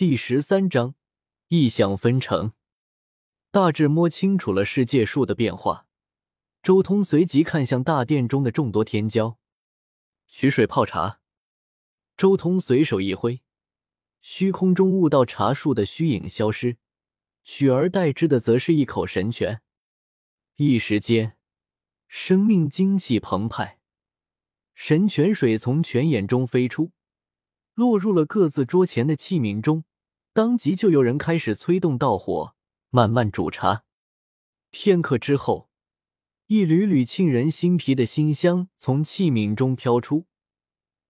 第十三章异象纷呈。大致摸清楚了世界树的变化，周通随即看向大殿中的众多天骄，取水泡茶。周通随手一挥，虚空中悟道茶树的虚影消失，取而代之的则是一口神泉。一时间，生命精气澎湃。神泉水从泉眼中飞出，落入了各自桌前的器皿中，当即就有人开始催动道火，慢慢煮茶。片刻之后，一缕缕沁人心脾的馨香从器皿中飘出，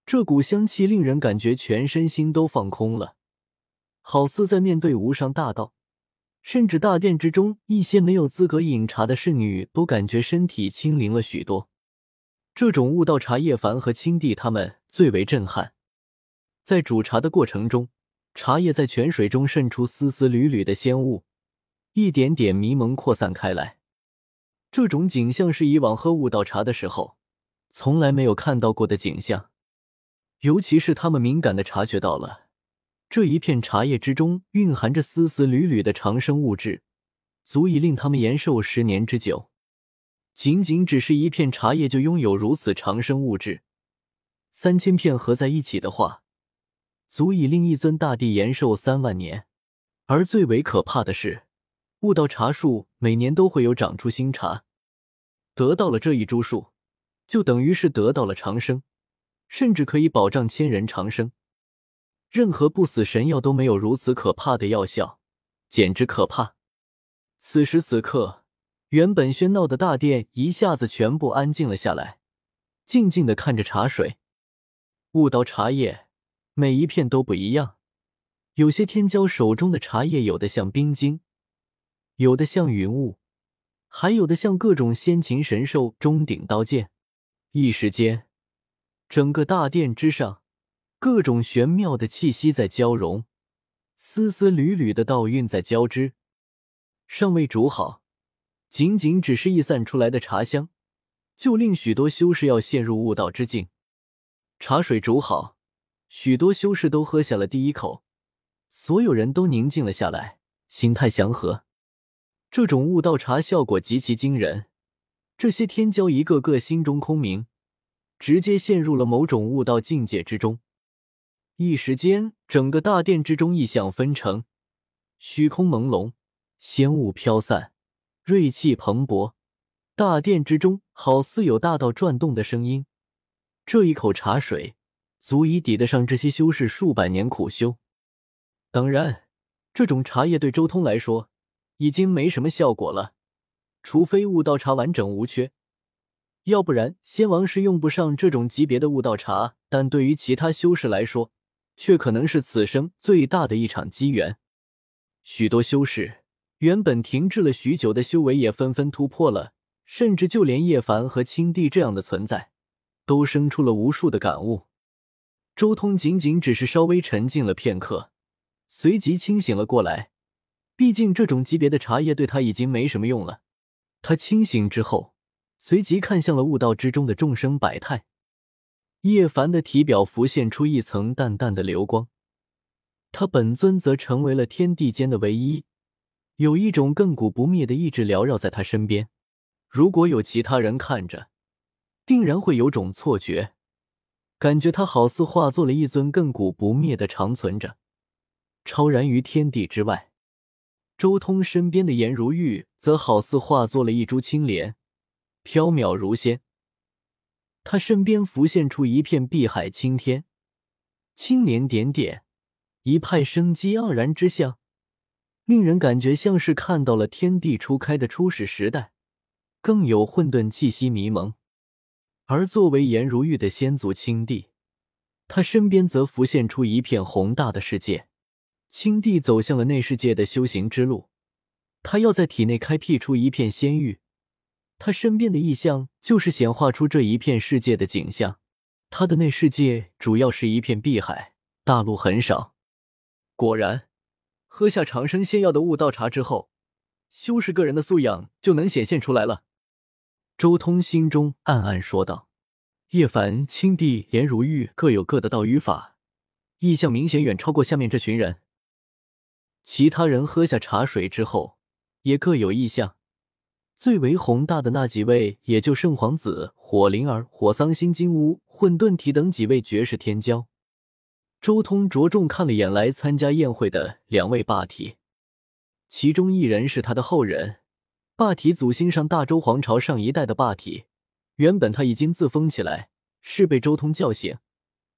这股香气令人感觉全身心都放空了，好似在面对无上大道。甚至大殿之中一些没有资格饮茶的侍女都感觉身体轻灵了许多。这种悟道茶，叶凡和青帝他们最为震撼。在煮茶的过程中，茶叶在泉水中渗出丝丝缕缕的仙雾，一点点迷蒙扩散开来。这种景象是以往喝悟道茶的时候从来没有看到过的景象。尤其是他们敏感的察觉到了，这一片茶叶之中蕴含着丝丝缕缕的长生物质，足以令他们延寿十年之久。仅仅只是一片茶叶就拥有如此长生物质，三千片合在一起的话，足以令一尊大帝延寿三万年。而最为可怕的是，悟道茶树每年都会有长出新茶，得到了这一株树，就等于是得到了长生，甚至可以保障千人长生。任何不死神药都没有如此可怕的药效，简直可怕。此时此刻。原本喧闹的大殿一下子全部安静了下来，静静的看着茶水。悟道茶叶每一片都不一样，有些天骄手中的茶叶，有的像冰晶，有的像云雾，还有的像各种仙禽神兽、钟鼎刀剑。一时间，整个大殿之上，各种玄妙的气息在交融，丝丝缕缕的道韵在交织，尚未煮好。仅仅只是溢散出来的茶香，就令许多修士要陷入悟道之境。茶水煮好，许多修士都喝下了第一口，所有人都宁静了下来，心态祥和。这种悟道茶效果极其惊人，这些天骄一个个心中空明，直接陷入了某种悟道境界之中。一时间，整个大殿之中异象纷呈，虚空朦胧，仙雾飘散。锐气蓬勃，大殿之中好似有大道转动的声音。这一口茶水足以抵得上这些修士数百年苦修。当然，这种茶叶对周通来说已经没什么效果了，除非悟道茶完整无缺，要不然仙王是用不上这种级别的悟道茶。但对于其他修士来说，却可能是此生最大的一场机缘。许多修士。原本停滞了许久的修为也纷纷突破了，甚至就连叶凡和青帝这样的存在，都生出了无数的感悟。周通仅仅只是稍微沉静了片刻，随即清醒了过来。毕竟这种级别的茶叶对他已经没什么用了。他清醒之后，随即看向了悟道之中的众生百态。叶凡的体表浮现出一层淡淡的流光，他本尊则成为了天地间的唯一。有一种亘古不灭的意志缭绕在他身边，如果有其他人看着，定然会有种错觉，感觉他好似化作了一尊亘古不灭的长存着，超然于天地之外。周通身边的颜如玉则好似化作了一株青莲，飘渺如仙。他身边浮现出一片碧海青天，青莲点点，一派生机盎然之象。令人感觉像是看到了天地初开的初始时代，更有混沌气息迷蒙。而作为颜如玉的先祖青帝，他身边则浮现出一片宏大的世界。青帝走向了内世界的修行之路，他要在体内开辟出一片仙域。他身边的异象就是显化出这一片世界的景象。他的内世界主要是一片碧海，大陆很少。果然。喝下长生仙药的悟道茶之后，修士个人的素养就能显现出来了。周通心中暗暗说道：“叶凡、青帝、颜如玉各有各的道与法，意象明显远超过下面这群人。其他人喝下茶水之后，也各有意向。最为宏大的那几位，也就圣皇子、火灵儿、火桑心、金乌、混沌体等几位绝世天骄。周通着重看了眼来参加宴会的两位霸体，其中一人是他的后人，霸体祖星上大周皇朝上一代的霸体。原本他已经自封起来，是被周通叫醒。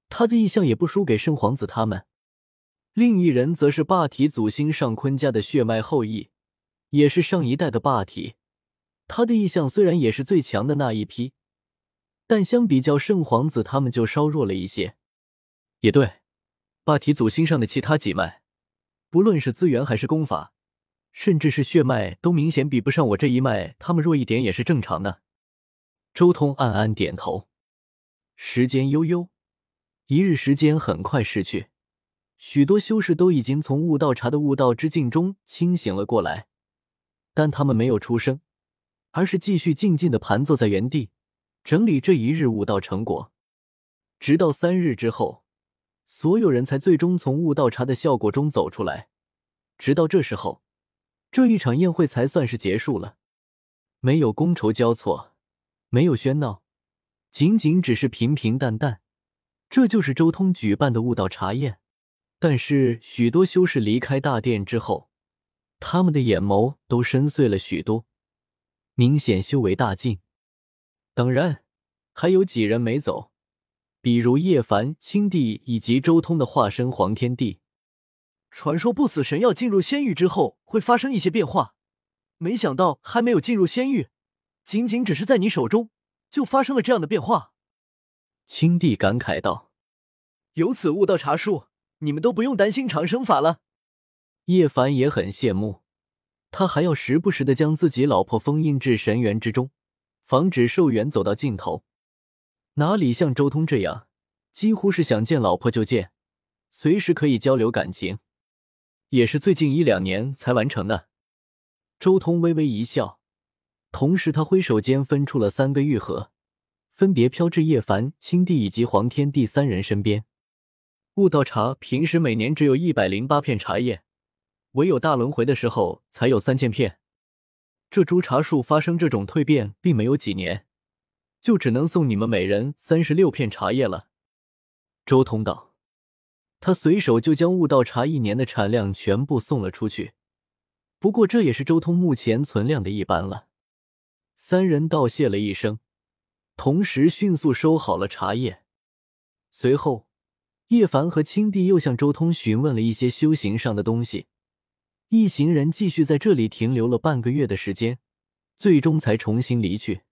他的意向也不输给圣皇子他们。另一人则是霸体祖星上坤家的血脉后裔，也是上一代的霸体。他的意向虽然也是最强的那一批，但相比较圣皇子他们就稍弱了一些。也对。霸体祖星上的其他几脉，不论是资源还是功法，甚至是血脉，都明显比不上我这一脉。他们弱一点也是正常的。周通暗暗点头。时间悠悠，一日时间很快逝去，许多修士都已经从悟道茶的悟道之境中清醒了过来，但他们没有出声，而是继续静静的盘坐在原地，整理这一日悟道成果，直到三日之后。所有人才最终从悟道茶的效果中走出来，直到这时候，这一场宴会才算是结束了。没有觥筹交错，没有喧闹，仅仅只是平平淡淡。这就是周通举办的悟道茶宴。但是许多修士离开大殿之后，他们的眼眸都深邃了许多，明显修为大进。当然，还有几人没走。比如叶凡、青帝以及周通的化身黄天帝，传说不死神药进入仙域之后会发生一些变化，没想到还没有进入仙域，仅仅只是在你手中就发生了这样的变化。青帝感慨道：“有此悟道茶术，你们都不用担心长生法了。”叶凡也很羡慕，他还要时不时的将自己老婆封印至神元之中，防止寿元走到尽头。哪里像周通这样，几乎是想见老婆就见，随时可以交流感情，也是最近一两年才完成的。周通微微一笑，同时他挥手间分出了三个玉盒，分别飘至叶凡、青帝以及黄天帝三人身边。悟道茶平时每年只有一百零八片茶叶，唯有大轮回的时候才有三千片。这株茶树发生这种蜕变，并没有几年。就只能送你们每人三十六片茶叶了。”周通道。他随手就将悟道茶一年的产量全部送了出去。不过这也是周通目前存量的一半了。三人道谢了一声，同时迅速收好了茶叶。随后，叶凡和青帝又向周通询问了一些修行上的东西。一行人继续在这里停留了半个月的时间，最终才重新离去。